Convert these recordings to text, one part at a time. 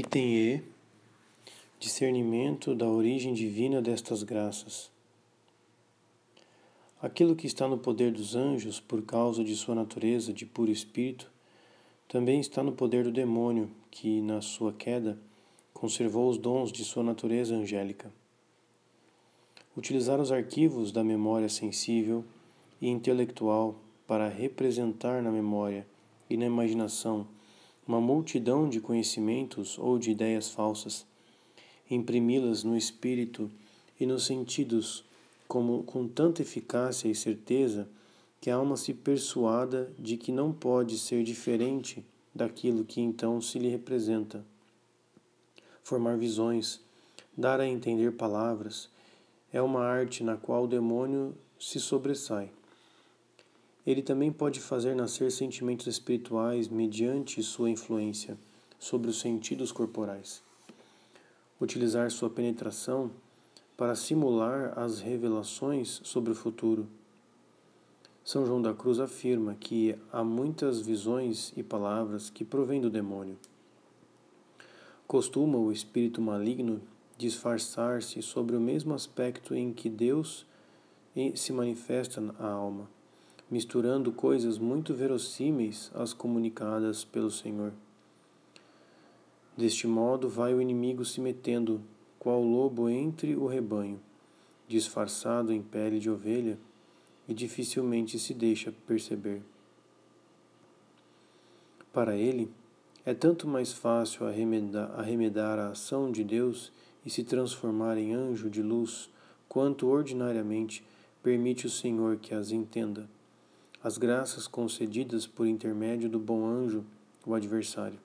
Item E Discernimento da origem divina destas graças. Aquilo que está no poder dos anjos por causa de sua natureza de puro espírito, também está no poder do demônio, que, na sua queda, conservou os dons de sua natureza angélica. Utilizar os arquivos da memória sensível e intelectual para representar na memória e na imaginação uma multidão de conhecimentos ou de ideias falsas, imprimi-las no espírito e nos sentidos como com tanta eficácia e certeza que a alma se persuada de que não pode ser diferente daquilo que então se lhe representa. Formar visões, dar a entender palavras, é uma arte na qual o demônio se sobressai. Ele também pode fazer nascer sentimentos espirituais mediante sua influência sobre os sentidos corporais. Utilizar sua penetração para simular as revelações sobre o futuro. São João da Cruz afirma que há muitas visões e palavras que provêm do demônio. Costuma o espírito maligno disfarçar-se sobre o mesmo aspecto em que Deus se manifesta na alma misturando coisas muito verossímeis às comunicadas pelo Senhor. Deste modo vai o inimigo se metendo, qual lobo entre o rebanho, disfarçado em pele de ovelha, e dificilmente se deixa perceber. Para ele, é tanto mais fácil arremedar, arremedar a ação de Deus e se transformar em anjo de luz, quanto ordinariamente permite o Senhor que as entenda as graças concedidas por intermédio do bom anjo, o adversário.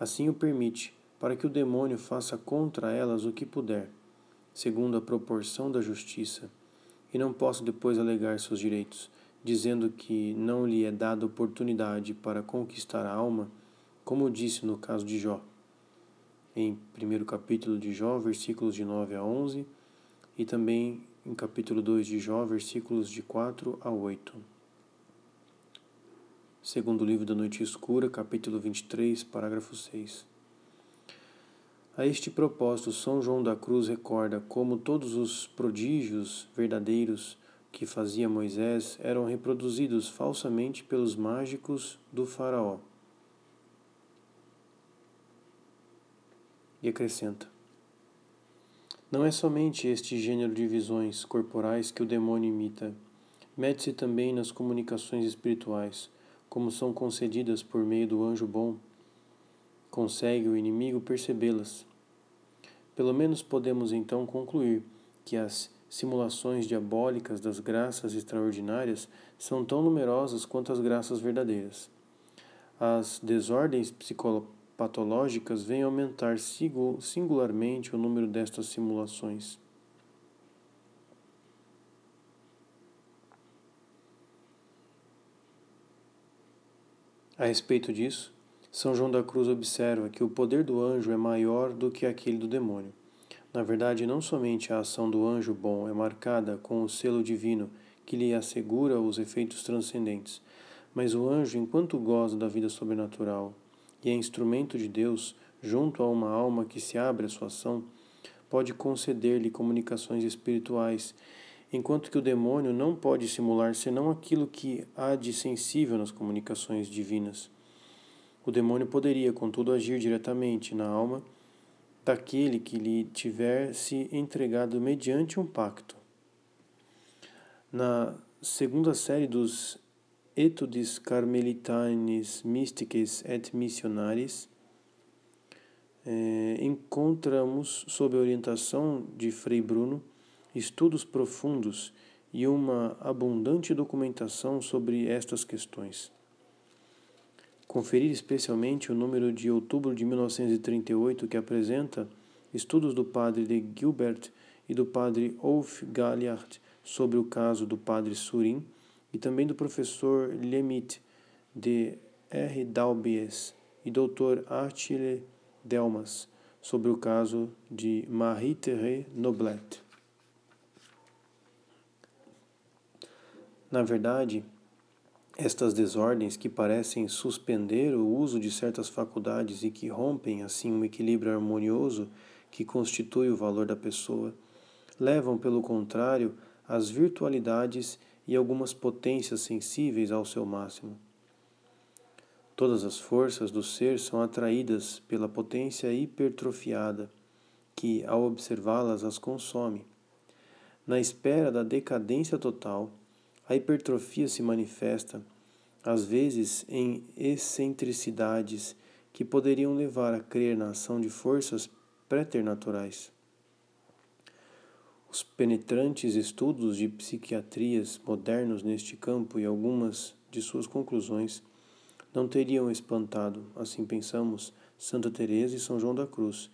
Assim o permite, para que o demônio faça contra elas o que puder, segundo a proporção da justiça, e não possa depois alegar seus direitos, dizendo que não lhe é dada oportunidade para conquistar a alma, como disse no caso de Jó. Em primeiro capítulo de Jó, versículos de 9 a 11, e também em capítulo 2 de Jó, versículos de 4 a 8. Segundo livro da Noite Escura, capítulo 23, parágrafo 6. A este propósito, São João da Cruz recorda como todos os prodígios verdadeiros que fazia Moisés eram reproduzidos falsamente pelos mágicos do Faraó. E acrescenta: não é somente este gênero de visões corporais que o demônio imita. Mete-se também nas comunicações espirituais, como são concedidas por meio do anjo bom. Consegue o inimigo percebê-las. Pelo menos podemos então concluir que as simulações diabólicas das graças extraordinárias são tão numerosas quanto as graças verdadeiras. As desordens psicológicas patológicas vêm aumentar singularmente o número destas simulações. A respeito disso, São João da Cruz observa que o poder do anjo é maior do que aquele do demônio. Na verdade, não somente a ação do anjo bom é marcada com o selo divino que lhe assegura os efeitos transcendentes, mas o anjo, enquanto goza da vida sobrenatural e é instrumento de Deus junto a uma alma que se abre à sua ação, pode conceder-lhe comunicações espirituais, enquanto que o demônio não pode simular senão aquilo que há de sensível nas comunicações divinas. O demônio poderia, contudo, agir diretamente na alma daquele que lhe tiver se entregado mediante um pacto. Na segunda série dos Etudes Carmelitanis Mystiques et Missionaris, é, encontramos, sob a orientação de Frei Bruno, estudos profundos e uma abundante documentação sobre estas questões. Conferir especialmente o número de outubro de 1938, que apresenta estudos do padre de Gilbert e do padre Ulf Galliard sobre o caso do padre Surin e também do professor Lemit de R. Dalbies e Dr. Achille Delmas sobre o caso de Marie-Thérèse Noblet. Na verdade, Estas desordens que parecem suspender o uso de certas faculdades e que rompem assim um equilíbrio harmonioso que constitui o valor da pessoa, levam, pelo contrário, as virtualidades e algumas potências sensíveis ao seu máximo. Todas as forças do ser são atraídas pela potência hipertrofiada, que, ao observá-las, as consome. Na espera da decadência total, a hipertrofia se manifesta, às vezes, em excentricidades que poderiam levar a crer na ação de forças preternaturais. Os penetrantes estudos de psiquiatrias modernos neste campo e algumas de suas conclusões não teriam espantado, assim pensamos, Santa Teresa e São João da Cruz,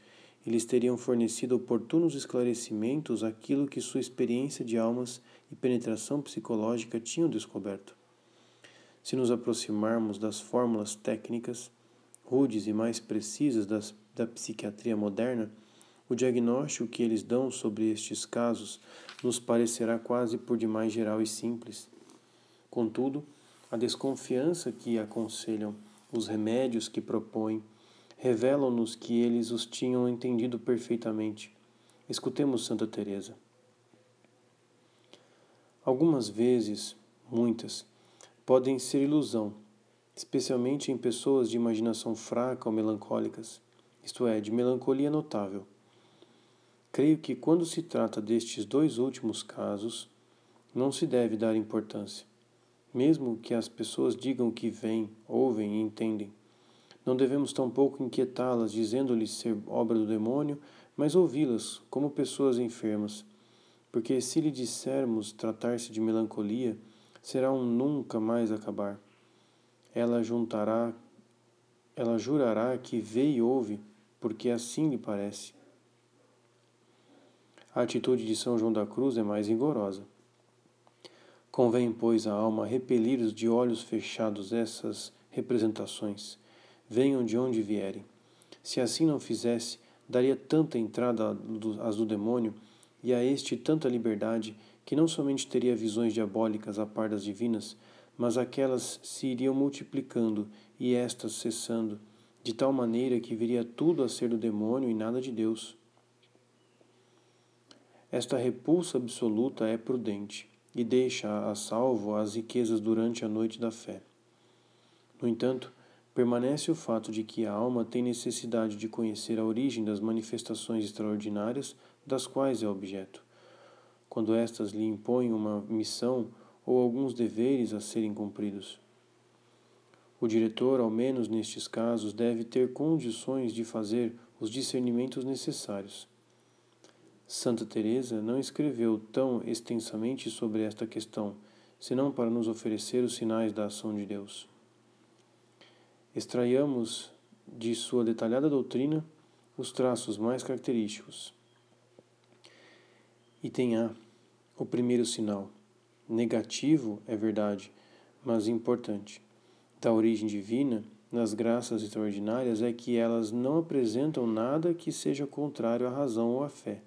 eles teriam fornecido oportunos esclarecimentos àquilo que sua experiência de almas e penetração psicológica tinham descoberto. Se nos aproximarmos das fórmulas técnicas, rudes e mais precisas das, da psiquiatria moderna, o diagnóstico que eles dão sobre estes casos nos parecerá quase por demais geral e simples. Contudo, a desconfiança que aconselham, os remédios que propõem, revelam-nos que eles os tinham entendido perfeitamente. Escutemos Santa Teresa. Algumas vezes, muitas, podem ser ilusão, especialmente em pessoas de imaginação fraca ou melancólicas, isto é, de melancolia notável. Creio que quando se trata destes dois últimos casos, não se deve dar importância, mesmo que as pessoas digam que veem, ouvem e entendem. Não devemos tampouco inquietá-las dizendo-lhes ser obra do demônio, mas ouvi-las como pessoas enfermas, porque se lhe dissermos tratar-se de melancolia, será um nunca mais acabar. Ela juntará, ela jurará que vê e ouve, porque assim lhe parece. A atitude de São João da Cruz é mais rigorosa. Convém, pois, a alma repelir de olhos fechados essas representações venham de onde vierem. Se assim não fizesse, daria tanta entrada às do demônio e a este tanta liberdade que não somente teria visões diabólicas a par das divinas, mas aquelas se iriam multiplicando e estas cessando, de tal maneira que viria tudo a ser do demônio e nada de Deus. Esta repulsa absoluta é prudente e deixa a salvo as riquezas durante a noite da fé. No entanto, permanece o fato de que a alma tem necessidade de conhecer a origem das manifestações extraordinárias das quais é objeto, quando estas lhe impõem uma missão ou alguns deveres a serem cumpridos. O diretor, ao menos nestes casos, deve ter condições de fazer os discernimentos necessários. Santa Teresa não escreveu tão extensamente sobre esta questão, senão para nos oferecer os sinais da ação de Deus extraiamos de sua detalhada doutrina os traços mais característicos. Item A. O primeiro sinal. Negativo é verdade, mas importante. Da origem divina, nas graças extraordinárias, é que elas não apresentam nada que seja contrário à razão ou à fé.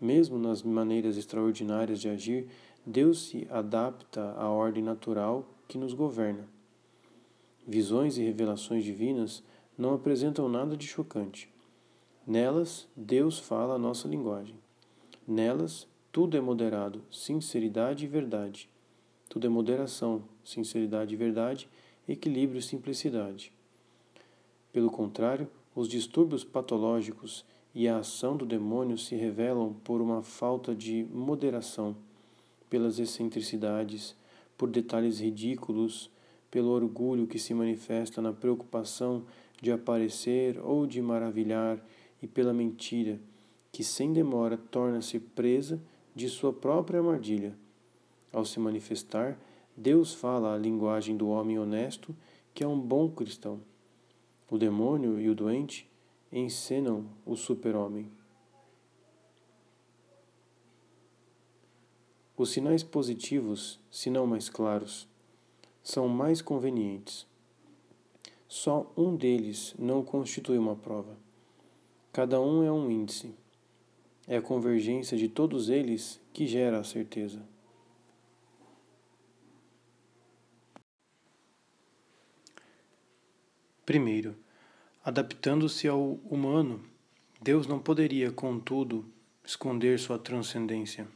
Mesmo nas maneiras extraordinárias de agir, Deus se adapta à ordem natural que nos governa visões e revelações divinas não apresentam nada de chocante. Nelas, Deus fala a nossa linguagem. Nelas, tudo é moderado, sinceridade e verdade. Tudo é moderação, sinceridade e verdade, equilíbrio e simplicidade. Pelo contrário, os distúrbios patológicos e a ação do demônio se revelam por uma falta de moderação, pelas excentricidades, por detalhes ridículos, pelo orgulho que se manifesta na preocupação de aparecer ou de maravilhar e pela mentira, que sem demora torna-se presa de sua própria armadilha. Ao se manifestar, Deus fala a linguagem do homem honesto que é um bom cristão. O demônio e o doente encenam o super-homem. Os sinais positivos, se não mais claros, são mais convenientes. Só um deles não constitui uma prova. Cada um é um índice. É a convergência de todos eles que gera a certeza. Primeiro, adaptando-se ao humano, Deus não poderia, contudo, esconder sua transcendência.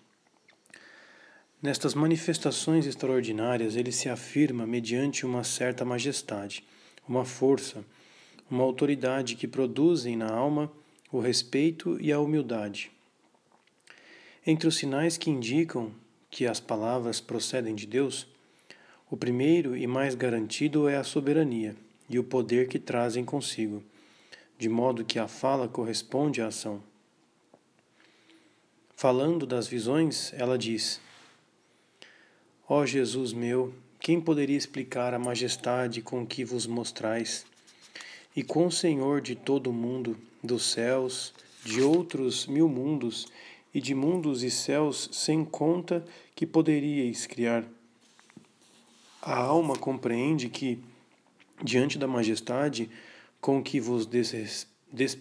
Nestas manifestações extraordinárias, ele se afirma mediante uma certa majestade, uma força, uma autoridade que produzem na alma o respeito e a humildade. Entre os sinais que indicam que as palavras procedem de Deus, o primeiro e mais garantido é a soberania e o poder que trazem consigo, de modo que a fala corresponde à ação. Falando das visões, ela diz: Ó oh Jesus meu, quem poderia explicar a majestade com que vos mostrais? E com o Senhor de todo o mundo, dos céus, de outros mil mundos e de mundos e céus sem conta que poderíeis criar. A alma compreende que, diante da majestade com que vos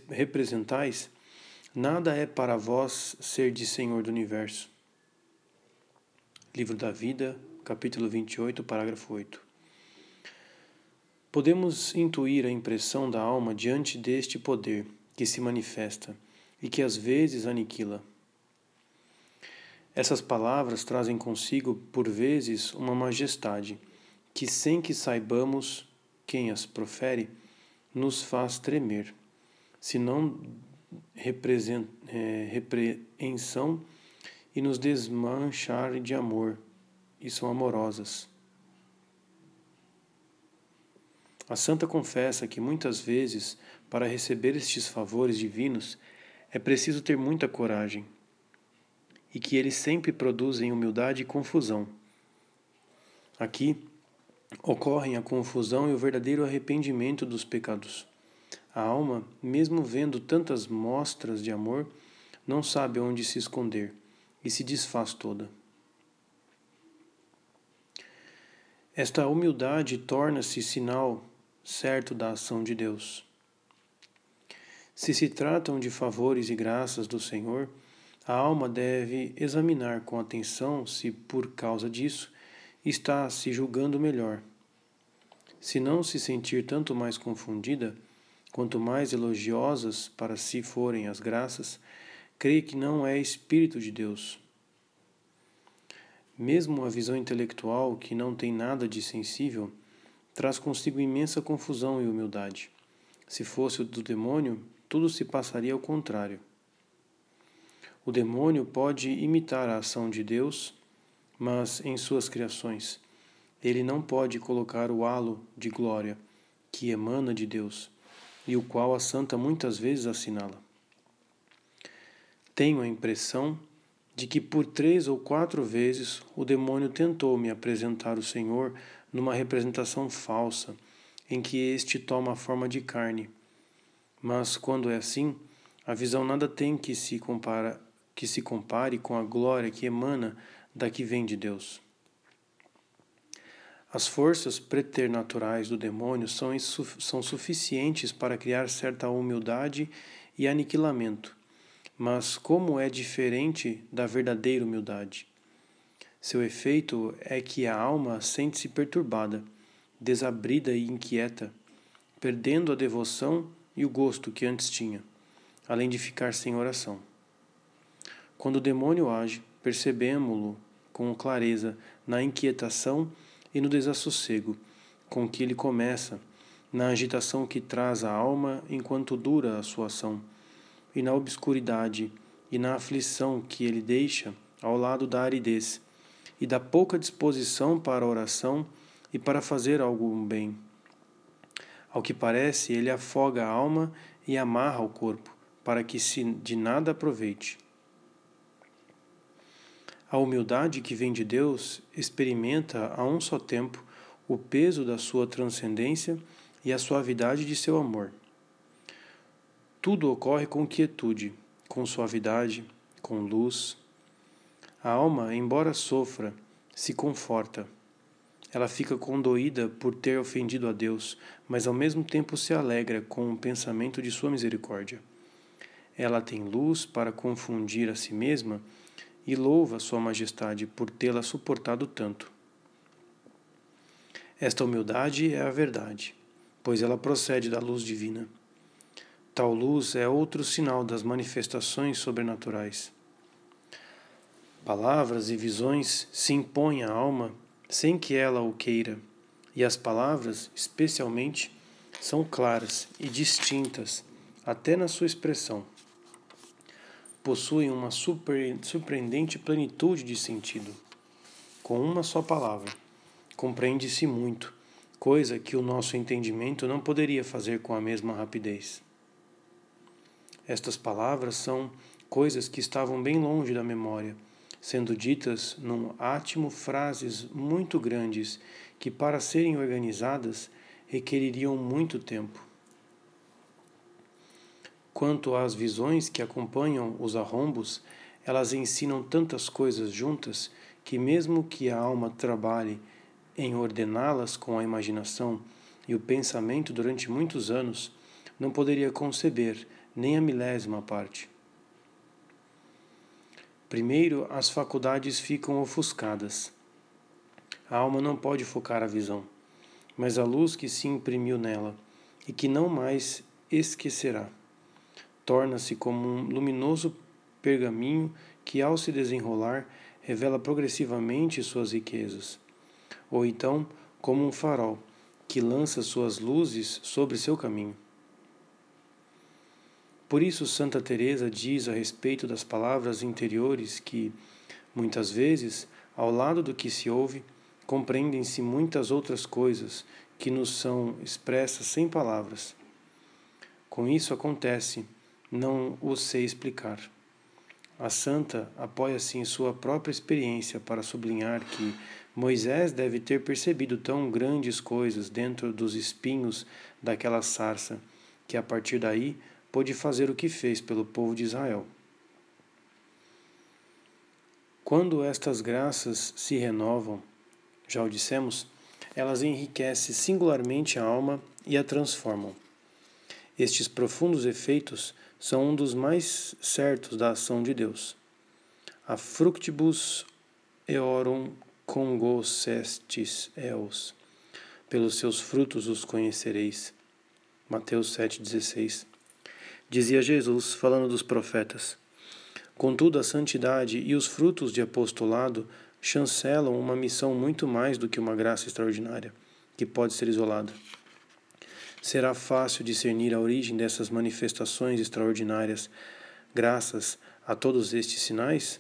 representais, nada é para vós ser de Senhor do universo. Livro da Vida, capítulo 28, parágrafo 8. Podemos intuir a impressão da alma diante deste poder que se manifesta e que às vezes aniquila. Essas palavras trazem consigo, por vezes, uma majestade que, sem que saibamos quem as profere, nos faz tremer, se não é, repreensão e nos desmanchar de amor, e são amorosas. A santa confessa que muitas vezes, para receber estes favores divinos, é preciso ter muita coragem, e que eles sempre produzem humildade e confusão. Aqui ocorrem a confusão e o verdadeiro arrependimento dos pecados. A alma, mesmo vendo tantas mostras de amor, não sabe onde se esconder e se desfaz toda. Esta humildade torna-se sinal certo da ação de Deus. Se se tratam de favores e graças do Senhor, a alma deve examinar com atenção se, por causa disso, está se julgando melhor. Se não se sentir tanto mais confundida, quanto mais elogiosas para si forem as graças, crê que não é Espírito de Deus. Mesmo a visão intelectual, que não tem nada de sensível, traz consigo imensa confusão e humildade. Se fosse do demônio, tudo se passaria ao contrário. O demônio pode imitar a ação de Deus, mas em suas criações. Ele não pode colocar o halo de glória que emana de Deus e o qual a santa muitas vezes assinala. Tenho a impressão de que por três ou quatro vezes o demônio tentou me apresentar o Senhor numa representação falsa, em que este toma a forma de carne. Mas quando é assim, a visão nada tem que se compara que se compare com a glória que emana da que vem de Deus. As forças preternaturais do demônio são, são suficientes para criar certa humildade e aniquilamento, mas como é diferente da verdadeira humildade? Seu efeito é que a alma sente-se perturbada, desabrida e inquieta, perdendo a devoção e o gosto que antes tinha, além de ficar sem oração. Quando o demônio age, percebemos-lo com clareza na inquietação e no desassossego com que ele começa, na agitação que traz a alma enquanto dura a sua ação, e na obscuridade e na aflição que ele deixa ao lado da aridez e da pouca disposição para a oração e para fazer algum bem. Ao que parece, ele afoga a alma e amarra o corpo, para que se de nada aproveite. A humildade que vem de Deus experimenta a um só tempo o peso da sua transcendência e a suavidade de seu amor. Tudo ocorre com quietude, com suavidade, com luz. A alma, embora sofra, se conforta. Ela fica condoída por ter ofendido a Deus, mas ao mesmo tempo se alegra com o pensamento de sua misericórdia. Ela tem luz para confundir a si mesma e louva Sua Majestade por tê-la suportado tanto. Esta humildade é a verdade, pois ela procede da luz divina. Tal luz é outro sinal das manifestações sobrenaturais. Palavras e visões se impõem à alma sem que ela o queira, e as palavras, especialmente, são claras e distintas, até na sua expressão. Possuem uma super, surpreendente plenitude de sentido. Com uma só palavra, compreende-se muito, coisa que o nosso entendimento não poderia fazer com a mesma rapidez. Estas palavras são coisas que estavam bem longe da memória, sendo ditas num átimo frases muito grandes que, para serem organizadas, requereriam muito tempo. Quanto às visões que acompanham os arrombos, elas ensinam tantas coisas juntas que, mesmo que a alma trabalhe em ordená-las com a imaginação e o pensamento durante muitos anos, não poderia conceber nem a milésima parte. Primeiro, as faculdades ficam ofuscadas. A alma não pode focar a visão, mas a luz que se imprimiu nela e que não mais esquecerá torna-se como um luminoso pergaminho que, ao se desenrolar, revela progressivamente suas riquezas, ou então como um farol que lança suas luzes sobre seu caminho. Por isso Santa Teresa diz a respeito das palavras interiores que muitas vezes, ao lado do que se ouve, compreendem-se muitas outras coisas que nos são expressas sem palavras. Com isso acontece, não o sei explicar. A santa apoia-se em sua própria experiência para sublinhar que Moisés deve ter percebido tão grandes coisas dentro dos espinhos daquela sarça, que a partir daí pôde fazer o que fez pelo povo de Israel. Quando estas graças se renovam, já o dissemos, elas enriquecem singularmente a alma e a transformam. Estes profundos efeitos são um dos mais certos da ação de Deus. A fructibus eorum congosestis eos. Pelos seus frutos os conhecereis. Mateus 7,16 dizia Jesus, falando dos profetas. Contudo, a santidade e os frutos de apostolado chancelam uma missão muito mais do que uma graça extraordinária, que pode ser isolada. Será fácil discernir a origem dessas manifestações extraordinárias graças a todos estes sinais?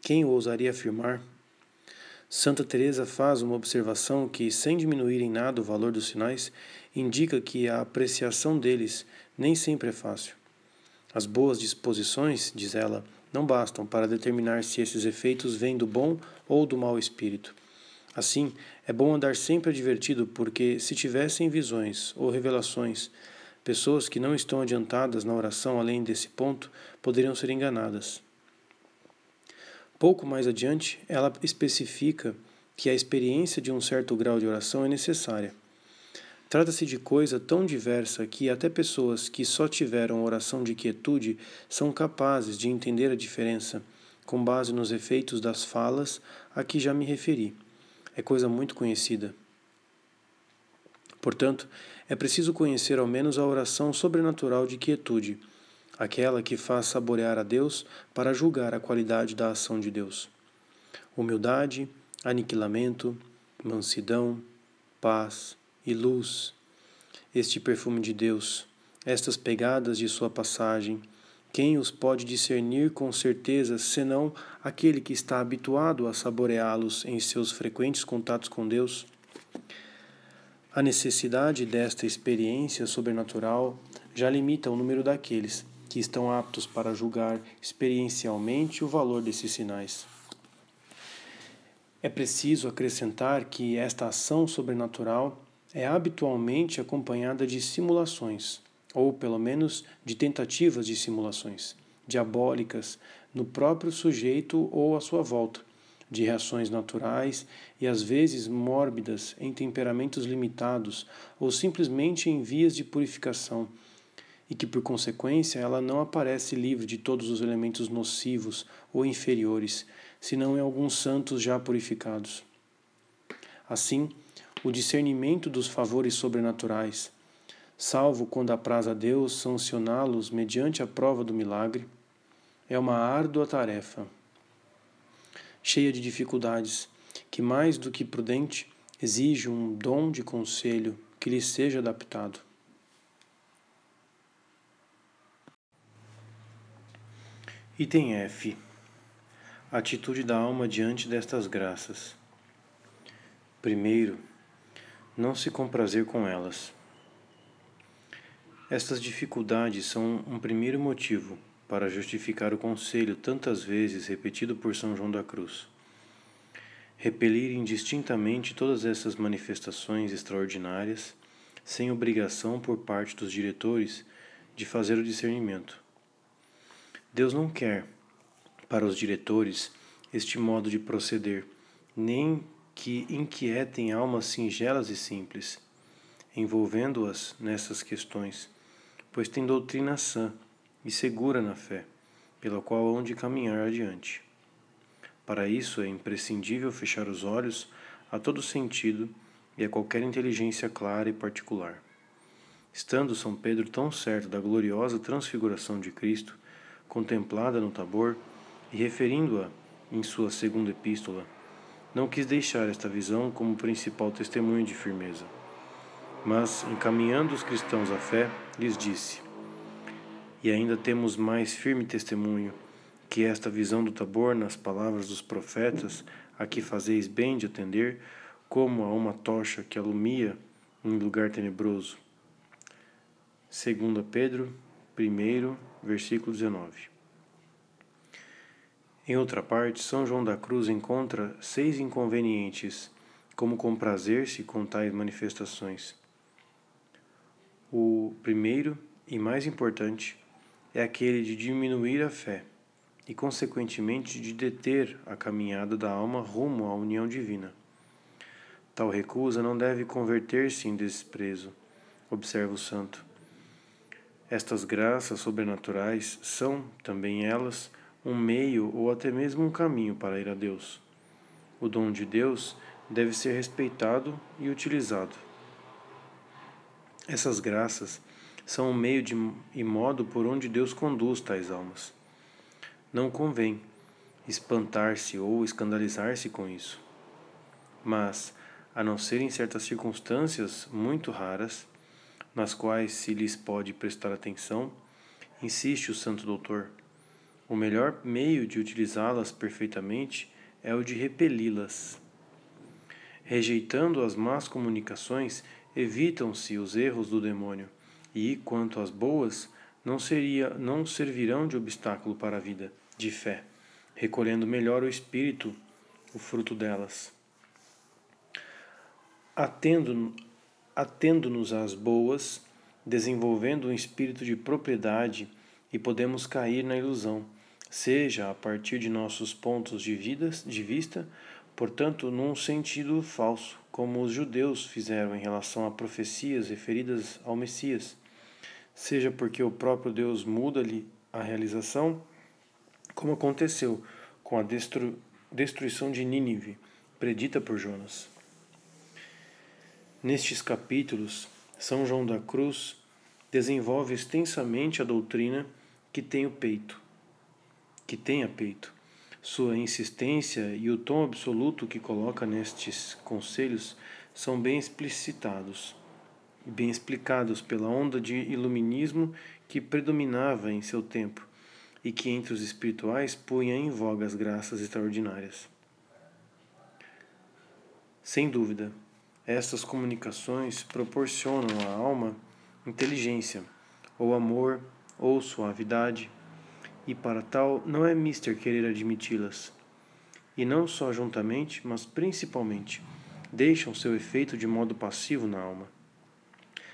Quem ousaria afirmar? Santa Teresa faz uma observação que, sem diminuir em nada o valor dos sinais, indica que a apreciação deles nem sempre é fácil. As boas disposições, diz ela, não bastam para determinar se esses efeitos vêm do bom ou do mau espírito. Assim, é bom andar sempre advertido, porque se tivessem visões ou revelações, pessoas que não estão adiantadas na oração além desse ponto poderiam ser enganadas. Pouco mais adiante, ela especifica que a experiência de um certo grau de oração é necessária Trata-se de coisa tão diversa que até pessoas que só tiveram oração de quietude são capazes de entender a diferença, com base nos efeitos das falas a que já me referi. É coisa muito conhecida. Portanto, é preciso conhecer ao menos a oração sobrenatural de quietude, aquela que faz saborear a Deus para julgar a qualidade da ação de Deus. Humildade, aniquilamento, mansidão, paz, e luz, este perfume de Deus, estas pegadas de sua passagem, quem os pode discernir com certeza senão aquele que está habituado a saboreá-los em seus frequentes contatos com Deus? A necessidade desta experiência sobrenatural já limita o número daqueles que estão aptos para julgar experiencialmente o valor desses sinais. É preciso acrescentar que esta ação sobrenatural é habitualmente acompanhada de simulações, ou pelo menos de tentativas de simulações, diabólicas no próprio sujeito ou à sua volta, de reações naturais e às vezes mórbidas em temperamentos limitados ou simplesmente em vias de purificação, e que por consequência ela não aparece livre de todos os elementos nocivos ou inferiores, senão em alguns santos já purificados. Assim, o discernimento dos favores sobrenaturais, salvo quando apraz a Deus sancioná-los mediante a prova do milagre, é uma árdua tarefa, cheia de dificuldades, que mais do que prudente exige um dom de conselho que lhe seja adaptado. Item F. Atitude da alma diante destas graças. Primeiro, não se comprazer com elas. Estas dificuldades são um primeiro motivo para justificar o conselho tantas vezes repetido por São João da Cruz. Repelir indistintamente todas essas manifestações extraordinárias, sem obrigação por parte dos diretores de fazer o discernimento Deus não quer para os diretores este modo de proceder, nem que inquietem almas singelas e simples, envolvendo-as nessas questões, pois tem doutrina sã e segura na fé, pela qual hão de caminhar adiante. Para isso é imprescindível fechar os olhos a todo sentido e a qualquer inteligência clara e particular. Estando São Pedro tão certo da gloriosa transfiguração de Cristo, contemplada no Tabor e referindo-a em sua segunda epístola, não quis deixar esta visão como principal testemunho de firmeza. Mas, encaminhando os cristãos à fé, lhes disse: E ainda temos mais firme testemunho que esta visão do Tabor nas palavras dos profetas, a que fazeis bem de atender, como a uma tocha que alumia em lugar tenebroso. 2 Pedro 1, versículo 19. Em outra parte, São João da Cruz encontra seis inconvenientes, como comprazer-se com tais manifestações. O primeiro e mais importante é aquele de diminuir a fé e, consequentemente, de deter a caminhada da alma rumo à união divina. Tal recusa não deve converter-se em desprezo, observa o santo estas graças sobrenaturais são, também elas, um meio ou até mesmo um caminho para ir a Deus. O dom de Deus deve ser respeitado e utilizado. Essas graças são o meio de, e modo por onde Deus conduz tais almas. Não convém espantar-se ou escandalizar-se com isso. Mas, a não ser em certas circunstâncias muito raras, nas quais se lhes pode prestar atenção, insiste o Santo Doutor. O melhor meio de utilizá-las perfeitamente é o de repeli-las. Rejeitando as más comunicações, evitam-se os erros do demônio, e, quanto às boas, não, seria, não servirão de obstáculo para a vida de fé, recolhendo melhor o espírito, o fruto delas. Atendo, atendo-nos às boas, desenvolvendo um espírito de propriedade e podemos cair na ilusão, seja a partir de nossos pontos de, vidas, de vista, portanto, num sentido falso, como os judeus fizeram em relação a profecias referidas ao Messias, seja porque o próprio Deus muda-lhe a realização, como aconteceu com a destru destruição de Nínive, predita por Jonas. Nestes capítulos, São João da Cruz desenvolve extensamente a doutrina que tem o peito, que tenha peito. Sua insistência e o tom absoluto que coloca nestes conselhos são bem explicitados e bem explicados pela onda de iluminismo que predominava em seu tempo e que entre os espirituais punha em voga as graças extraordinárias. Sem dúvida, estas comunicações proporcionam à alma inteligência, ou amor, ou suavidade, e para tal não é mister querer admiti-las. E não só juntamente, mas principalmente, deixam seu efeito de modo passivo na alma,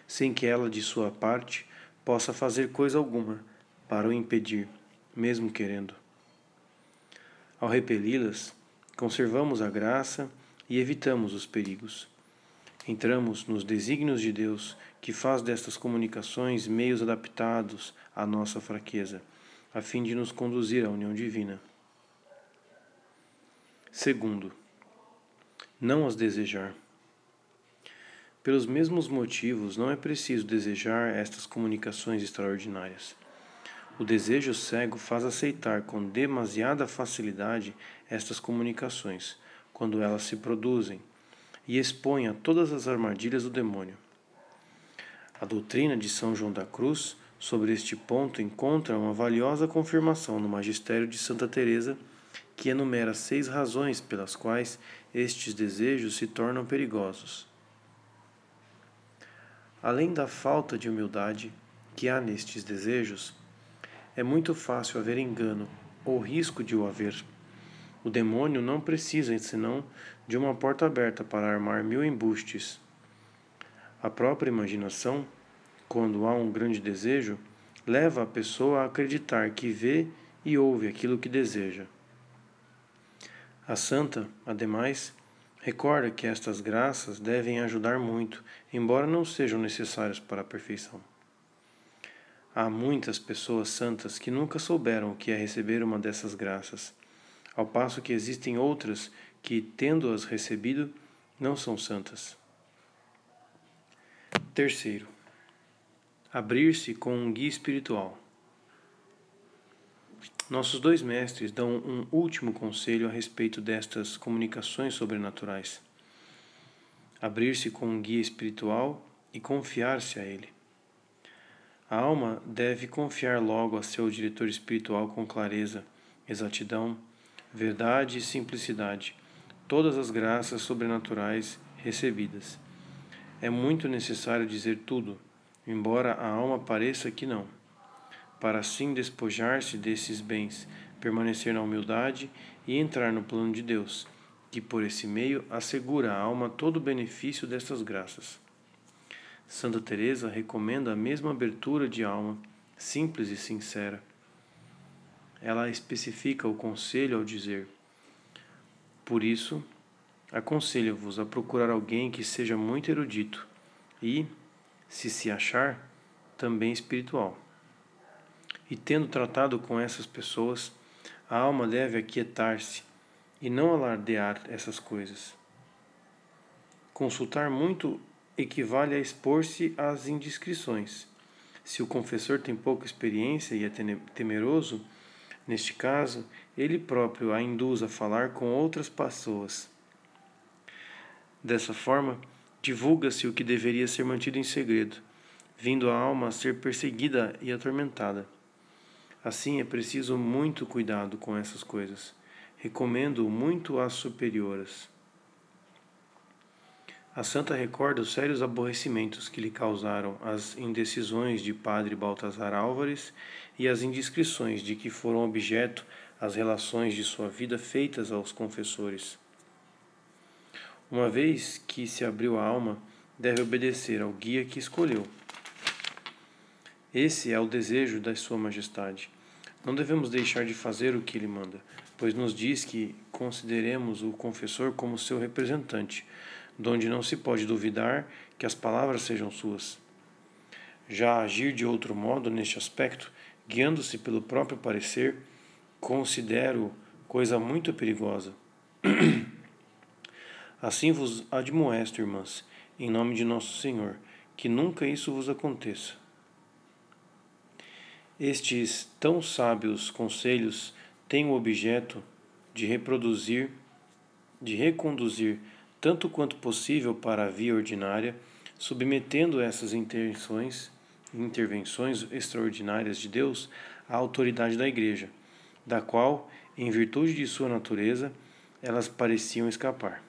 sem que ela, de sua parte, possa fazer coisa alguma para o impedir, mesmo querendo. Ao repeli-las, conservamos a graça e evitamos os perigos entramos nos desígnios de Deus, que faz destas comunicações meios adaptados à nossa fraqueza, a fim de nos conduzir à união divina. Segundo, não as desejar. Pelos mesmos motivos, não é preciso desejar estas comunicações extraordinárias. O desejo cego faz aceitar com demasiada facilidade estas comunicações, quando elas se produzem, e expõe a todas as armadilhas do demônio. A doutrina de São João da Cruz sobre este ponto encontra uma valiosa confirmação no magistério de Santa Teresa, que enumera seis razões pelas quais estes desejos se tornam perigosos. Além da falta de humildade que há nestes desejos, é muito fácil haver engano ou risco de o haver. O demônio não precisa senão de uma porta aberta para armar mil embustes. A própria imaginação, quando há um grande desejo, leva a pessoa a acreditar que vê e ouve aquilo que deseja. A santa, ademais, Recorda que estas graças devem ajudar muito, embora não sejam necessárias para a perfeição. Há muitas pessoas santas que nunca souberam o que é receber uma dessas graças, ao passo que existem outras que, tendo-as recebido, não são santas. Terceiro, abrir-se com um guia espiritual. Nossos dois mestres dão um último conselho a respeito destas comunicações sobrenaturais: abrir-se com um guia espiritual e confiar-se a ele. A alma deve confiar logo a seu diretor espiritual com clareza, exatidão, verdade e simplicidade, todas as graças sobrenaturais recebidas. É muito necessário dizer tudo, embora a alma pareça que não para assim despojar-se desses bens, permanecer na humildade e entrar no plano de Deus, que por esse meio assegura à alma todo o benefício destas graças. Santa Teresa recomenda a mesma abertura de alma, simples e sincera. Ela especifica o conselho ao dizer: Por isso, aconselho-vos a procurar alguém que seja muito erudito e, se se achar, também espiritual. E tendo tratado com essas pessoas, a alma deve aquietar-se e não alardear essas coisas. Consultar muito equivale a expor-se às indiscrições. Se o confessor tem pouca experiência e é temeroso, neste caso, ele próprio a induz a falar com outras pessoas. Dessa forma, divulga-se o que deveria ser mantido em segredo, vindo a alma a ser perseguida e atormentada. Assim é preciso muito cuidado com essas coisas. Recomendo muito às superioras. A santa recorda os sérios aborrecimentos que lhe causaram as indecisões de padre Baltazar Álvares e as indiscrições de que foram objeto as relações de sua vida feitas aos confessores. Uma vez que se abriu a alma, deve obedecer ao guia que escolheu. Esse é o desejo da Sua Majestade. Não devemos deixar de fazer o que ele manda, pois nos diz que consideremos o confessor como seu representante, donde não se pode duvidar que as palavras sejam suas. Já agir de outro modo neste aspecto, guiando-se pelo próprio parecer, considero coisa muito perigosa. assim vos admoesto, irmãs, em nome de nosso Senhor, que nunca isso vos aconteça. Estes tão sábios conselhos têm o objeto de reproduzir, de reconduzir tanto quanto possível para a via ordinária, submetendo essas intenções, intervenções extraordinárias de Deus à autoridade da Igreja, da qual, em virtude de sua natureza, elas pareciam escapar.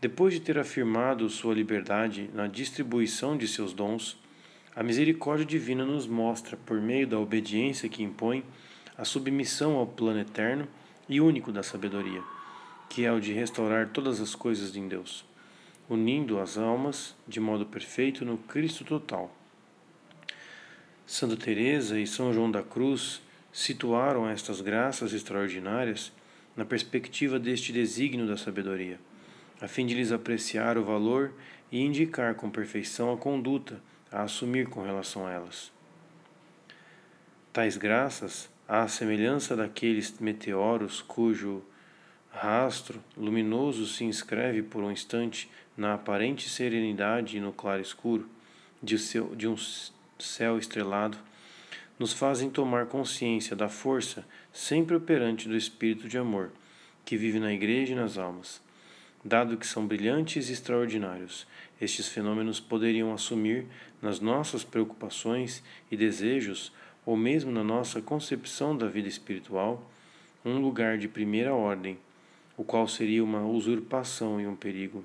Depois de ter afirmado sua liberdade na distribuição de seus dons, a misericórdia divina nos mostra, por meio da obediência que impõe, a submissão ao plano eterno e único da sabedoria, que é o de restaurar todas as coisas em Deus, unindo as almas de modo perfeito no Cristo total. Santa Teresa e São João da Cruz situaram estas graças extraordinárias na perspectiva deste desígnio da sabedoria, a fim de lhes apreciar o valor e indicar com perfeição a conduta a assumir com relação a elas. Tais graças, à semelhança daqueles meteoros cujo rastro luminoso se inscreve por um instante na aparente serenidade e no claro escuro de, seu, de um céu estrelado, nos fazem tomar consciência da força sempre operante do Espírito de amor que vive na Igreja e nas almas. Dado que são brilhantes e extraordinários, estes fenômenos poderiam assumir nas nossas preocupações e desejos, ou mesmo na nossa concepção da vida espiritual, um lugar de primeira ordem, o qual seria uma usurpação e um perigo.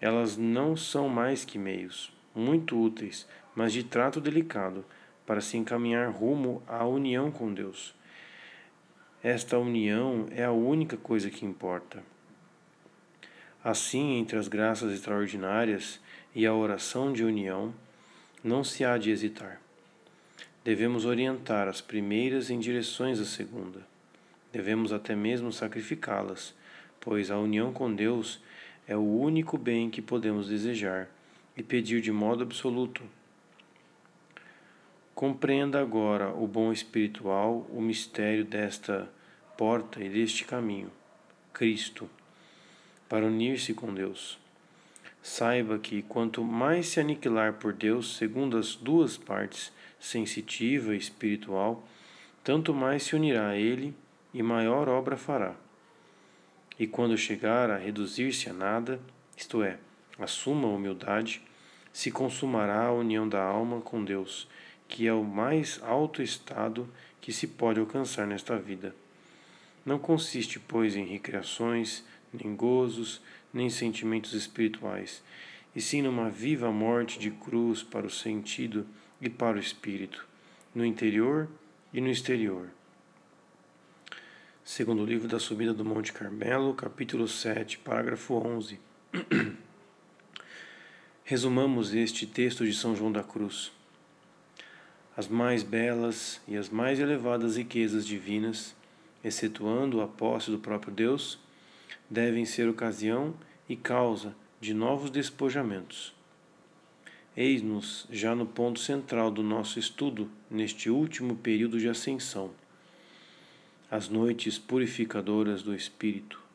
Elas não são mais que meios, muito úteis, mas de trato delicado, para se encaminhar rumo à união com Deus. Esta união é a única coisa que importa. Assim, entre as graças extraordinárias e a oração de união, não se há de hesitar. Devemos orientar as primeiras em direções à segunda. Devemos até mesmo sacrificá-las, pois a união com Deus é o único bem que podemos desejar e pedir de modo absoluto. Compreenda agora o bom espiritual, o mistério desta porta e deste caminho, Cristo, para unir-se com Deus. Saiba que quanto mais se aniquilar por Deus, segundo as duas partes, sensitiva e espiritual, tanto mais se unirá a Ele e maior obra fará. E quando chegar a reduzir-se a nada, isto é, a suma humildade, se consumará a união da alma com Deus, que é o mais alto estado que se pode alcançar nesta vida. Não consiste, pois, em recreações, nem gozos, nem sentimentos espirituais, e sim numa viva morte de cruz para o sentido e para o espírito, no interior e no exterior. Segundo o livro da Subida do Monte Carmelo, capítulo 7, parágrafo 11. Resumamos este texto de São João da Cruz. As mais belas e as mais elevadas riquezas divinas excetuando a posse do próprio Deus, devem ser ocasião e causa de novos despojamentos. Eis-nos já no ponto central do nosso estudo neste último período de ascensão, as noites purificadoras do Espírito.